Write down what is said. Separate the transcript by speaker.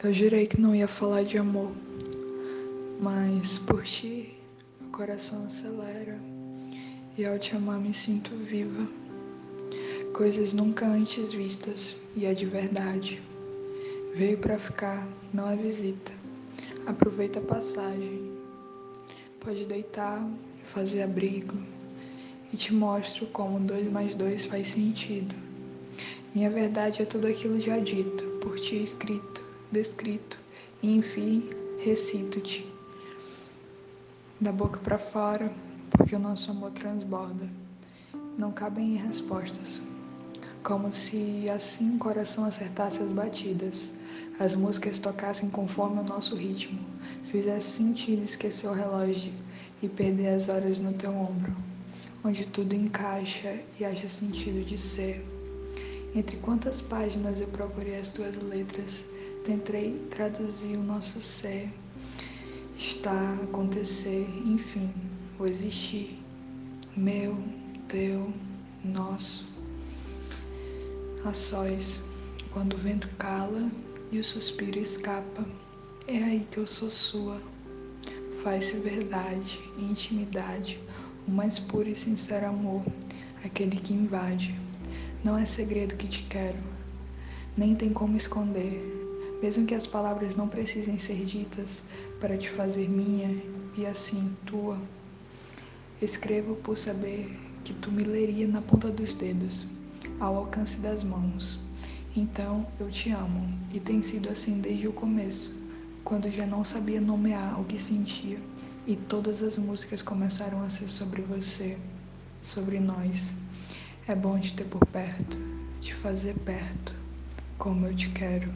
Speaker 1: Eu jurei que não ia falar de amor, mas por ti o coração acelera e ao te amar me sinto viva. Coisas nunca antes vistas e é de verdade. Veio para ficar, não é visita. Aproveita a passagem. Pode deitar, fazer abrigo e te mostro como dois mais dois faz sentido. Minha verdade é tudo aquilo já dito, por ti escrito descrito, e enfim, recito-te. Da boca para fora, porque o nosso amor transborda. Não cabem respostas. Como se assim o coração acertasse as batidas, as músicas tocassem conforme o nosso ritmo, fizesse sentido esquecer o relógio e perder as horas no teu ombro, onde tudo encaixa e acha sentido de ser. Entre quantas páginas eu procurei as tuas letras, tentei traduzir o nosso ser, estar, acontecer, enfim, o existir. Meu, teu, nosso. A sós, quando o vento cala e o suspiro escapa, é aí que eu sou sua. Faz-se verdade, intimidade, o mais puro e sincero amor, aquele que invade. Não é segredo que te quero, nem tem como esconder mesmo que as palavras não precisem ser ditas para te fazer minha e assim tua. Escrevo por saber que tu me leria na ponta dos dedos, ao alcance das mãos. Então eu te amo e tem sido assim desde o começo, quando já não sabia nomear o que sentia e todas as músicas começaram a ser sobre você, sobre nós. É bom te ter por perto, te fazer perto, como eu te quero.